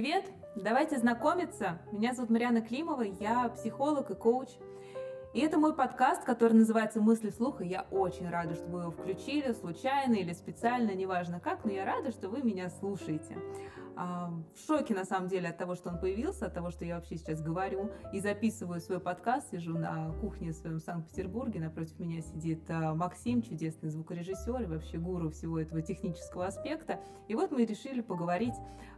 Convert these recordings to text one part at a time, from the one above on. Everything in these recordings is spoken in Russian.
Привет! Давайте знакомиться. Меня зовут Марьяна Климова, я психолог и коуч. И это мой подкаст, который называется «Мысли вслух», и я очень рада, что вы его включили, случайно или специально, неважно как, но я рада, что вы меня слушаете. А, в шоке, на самом деле, от того, что он появился, от того, что я вообще сейчас говорю и записываю свой подкаст, сижу на кухне в своем Санкт-Петербурге, напротив меня сидит а, Максим, чудесный звукорежиссер и вообще гуру всего этого технического аспекта. И вот мы решили поговорить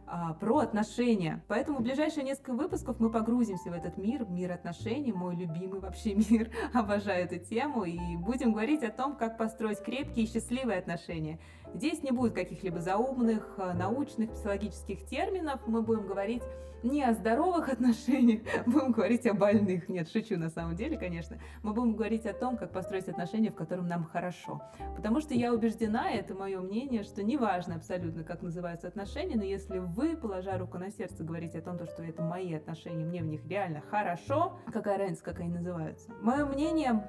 а, про отношения. Поэтому в ближайшие несколько выпусков мы погрузимся в этот мир, мир отношений, мой любимый вообще мир, обожаю эту тему, и будем говорить о том, как построить крепкие и счастливые отношения. Здесь не будет каких-либо заумных, научных, психологических терминов мы будем говорить не о здоровых отношениях, будем говорить о больных. Нет, шучу на самом деле, конечно. Мы будем говорить о том, как построить отношения, в котором нам хорошо. Потому что я убеждена, это мое мнение, что неважно абсолютно, как называются отношения, но если вы, положа руку на сердце, говорите о том, что это мои отношения, мне в них реально хорошо, какая разница, как они называются. Мое мнение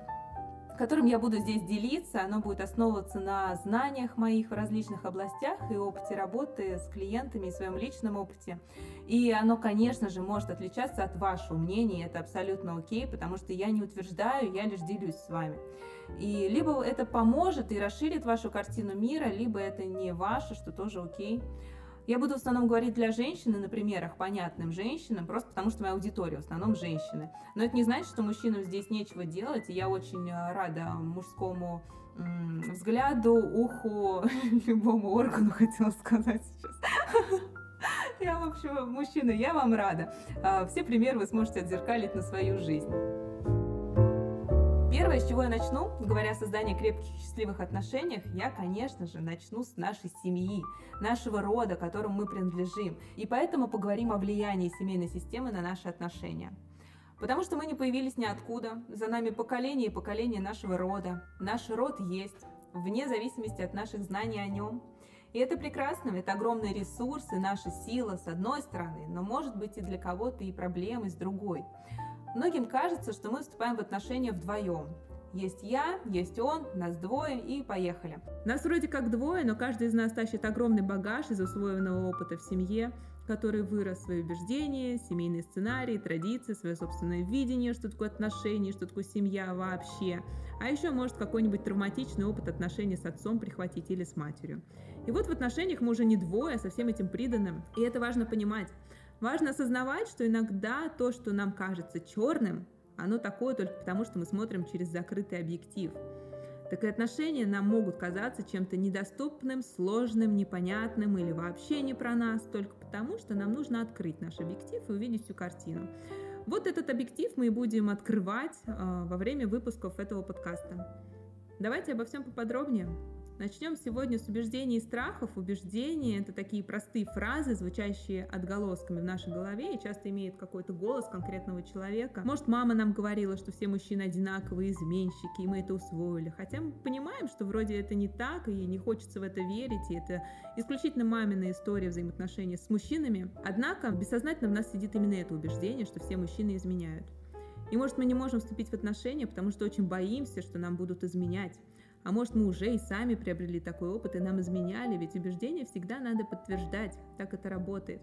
которым я буду здесь делиться. Оно будет основываться на знаниях моих в различных областях и опыте работы с клиентами, и своем личном опыте. И оно, конечно же, может отличаться от вашего мнения, это абсолютно окей, потому что я не утверждаю, я лишь делюсь с вами. И либо это поможет и расширит вашу картину мира, либо это не ваше, что тоже окей. Я буду в основном говорить для женщины на примерах, понятным женщинам, просто потому что моя аудитория в основном женщины. Но это не значит, что мужчинам здесь нечего делать, и я очень э, рада мужскому взгляду, уху, любому органу, хотела сказать сейчас. Я, в общем, мужчина, я вам рада. А, все примеры вы сможете отзеркалить на свою жизнь. Первое, с чего я начну, говоря о создании крепких счастливых отношениях, я, конечно же, начну с нашей семьи, нашего рода, которому мы принадлежим. И поэтому поговорим о влиянии семейной системы на наши отношения. Потому что мы не появились ниоткуда, за нами поколение и поколение нашего рода. Наш род есть, вне зависимости от наших знаний о нем. И это прекрасно, это огромные ресурсы, наша сила с одной стороны, но может быть и для кого-то и проблемы с другой. Многим кажется, что мы вступаем в отношения вдвоем. Есть я, есть он, нас двое и поехали. Нас вроде как двое, но каждый из нас тащит огромный багаж из усвоенного опыта в семье, который вырос свои убеждения, семейные сценарии, традиции, свое собственное видение, что такое отношения, что такое семья вообще. А еще может какой-нибудь травматичный опыт отношений с отцом прихватить или с матерью. И вот в отношениях мы уже не двое, а со всем этим приданным. И это важно понимать. Важно осознавать, что иногда то, что нам кажется черным, оно такое только потому, что мы смотрим через закрытый объектив. Так и отношения нам могут казаться чем-то недоступным, сложным, непонятным или вообще не про нас, только потому, что нам нужно открыть наш объектив и увидеть всю картину. Вот этот объектив мы и будем открывать э, во время выпусков этого подкаста. Давайте обо всем поподробнее. Начнем сегодня с убеждений и страхов. Убеждения — это такие простые фразы, звучащие отголосками в нашей голове и часто имеют какой-то голос конкретного человека. Может, мама нам говорила, что все мужчины одинаковые изменщики, и мы это усвоили. Хотя мы понимаем, что вроде это не так, и не хочется в это верить, и это исключительно мамина история взаимоотношений с мужчинами. Однако бессознательно в нас сидит именно это убеждение, что все мужчины изменяют. И может мы не можем вступить в отношения, потому что очень боимся, что нам будут изменять. А может, мы уже и сами приобрели такой опыт и нам изменяли, ведь убеждения всегда надо подтверждать, так это работает.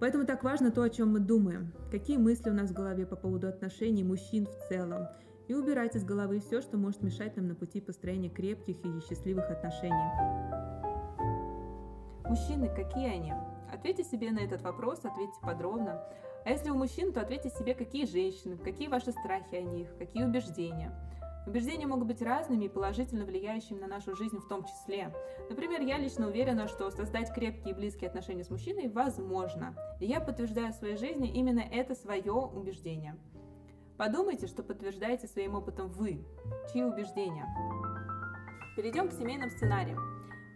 Поэтому так важно то, о чем мы думаем, какие мысли у нас в голове по поводу отношений мужчин в целом, и убирать из головы все, что может мешать нам на пути построения крепких и счастливых отношений. Мужчины, какие они? Ответьте себе на этот вопрос, ответьте подробно. А если у мужчин, то ответьте себе, какие женщины, какие ваши страхи о них, какие убеждения. Убеждения могут быть разными и положительно влияющими на нашу жизнь в том числе. Например, я лично уверена, что создать крепкие и близкие отношения с мужчиной возможно. И я подтверждаю в своей жизни именно это свое убеждение. Подумайте, что подтверждаете своим опытом вы, чьи убеждения. Перейдем к семейным сценариям.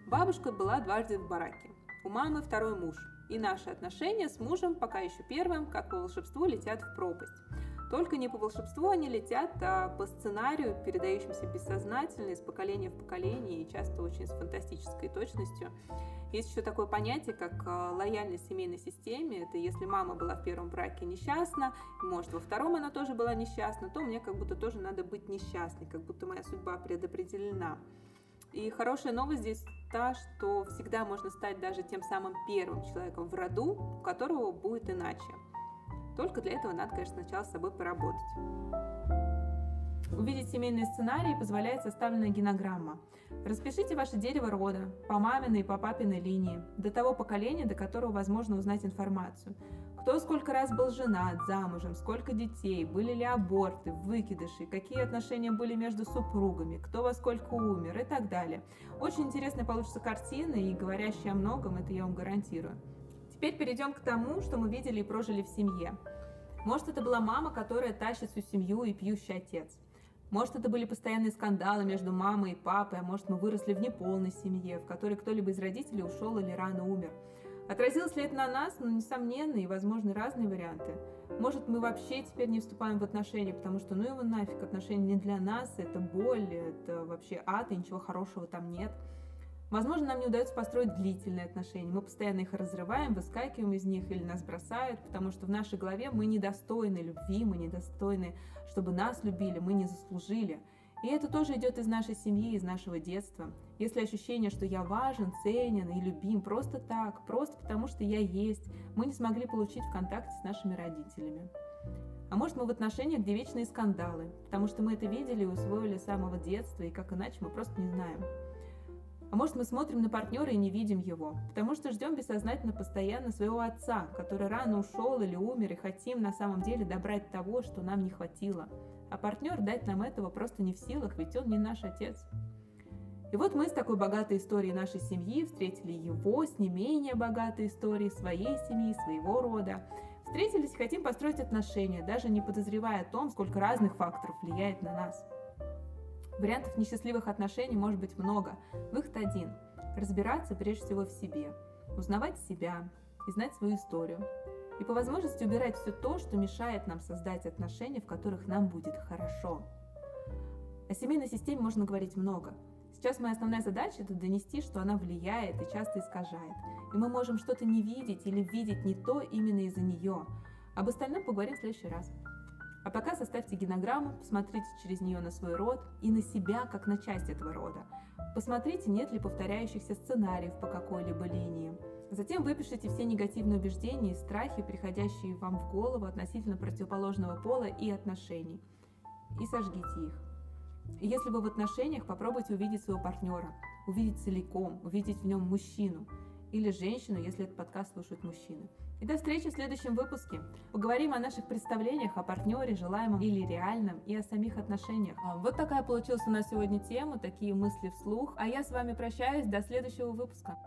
Бабушка была дважды в бараке. У мамы второй муж. И наши отношения с мужем, пока еще первым, как по волшебству, летят в пропасть. Только не по волшебству они летят, а по сценарию, передающемуся бессознательно из поколения в поколение и часто очень с фантастической точностью. Есть еще такое понятие, как а, лояльность семейной системе. Это если мама была в первом браке несчастна, может, во втором она тоже была несчастна, то мне как будто тоже надо быть несчастной, как будто моя судьба предопределена. И хорошая новость здесь та, что всегда можно стать даже тем самым первым человеком в роду, у которого будет иначе. Только для этого надо, конечно, сначала с собой поработать. Увидеть семейные сценарии позволяет составленная генограмма. Распишите ваше дерево рода по маминой и по папиной линии, до того поколения, до которого возможно узнать информацию. Кто сколько раз был женат, замужем, сколько детей, были ли аборты, выкидыши, какие отношения были между супругами, кто во сколько умер и так далее. Очень интересная получится картина и говорящая о многом, это я вам гарантирую. Теперь перейдем к тому, что мы видели и прожили в семье. Может, это была мама, которая тащит всю семью и пьющий отец. Может, это были постоянные скандалы между мамой и папой, а может, мы выросли в неполной семье, в которой кто-либо из родителей ушел или рано умер. Отразилось ли это на нас? Ну, несомненно, и возможны разные варианты. Может, мы вообще теперь не вступаем в отношения, потому что ну его нафиг, отношения не для нас, это боль, это вообще ад, и ничего хорошего там нет. Возможно, нам не удается построить длительные отношения. Мы постоянно их разрываем, выскакиваем из них или нас бросают, потому что в нашей голове мы недостойны любви, мы недостойны, чтобы нас любили, мы не заслужили. И это тоже идет из нашей семьи, из нашего детства. Если ощущение, что я важен, ценен и любим просто так, просто потому что я есть, мы не смогли получить в контакте с нашими родителями. А может мы в отношениях, где вечные скандалы, потому что мы это видели и усвоили с самого детства, и как иначе мы просто не знаем. А может, мы смотрим на партнера и не видим его, потому что ждем бессознательно постоянно своего отца, который рано ушел или умер, и хотим на самом деле добрать того, что нам не хватило. А партнер дать нам этого просто не в силах, ведь он не наш отец. И вот мы с такой богатой историей нашей семьи встретили его с не менее богатой историей своей семьи, своего рода. Встретились и хотим построить отношения, даже не подозревая о том, сколько разных факторов влияет на нас. Вариантов несчастливых отношений может быть много. Выход один – разбираться прежде всего в себе, узнавать себя и знать свою историю. И по возможности убирать все то, что мешает нам создать отношения, в которых нам будет хорошо. О семейной системе можно говорить много. Сейчас моя основная задача – это донести, что она влияет и часто искажает. И мы можем что-то не видеть или видеть не то именно из-за нее. Об остальном поговорим в следующий раз. А пока составьте генограмму, посмотрите через нее на свой род и на себя, как на часть этого рода. Посмотрите, нет ли повторяющихся сценариев по какой-либо линии. Затем выпишите все негативные убеждения и страхи, приходящие вам в голову относительно противоположного пола и отношений, и сожгите их. Если вы в отношениях, попробуйте увидеть своего партнера, увидеть целиком, увидеть в нем мужчину или женщину, если этот подкаст слушают мужчины. И до встречи в следующем выпуске. Поговорим о наших представлениях о партнере, желаемом или реальном, и о самих отношениях. А, вот такая получилась у нас сегодня тема, такие мысли вслух. А я с вами прощаюсь до следующего выпуска.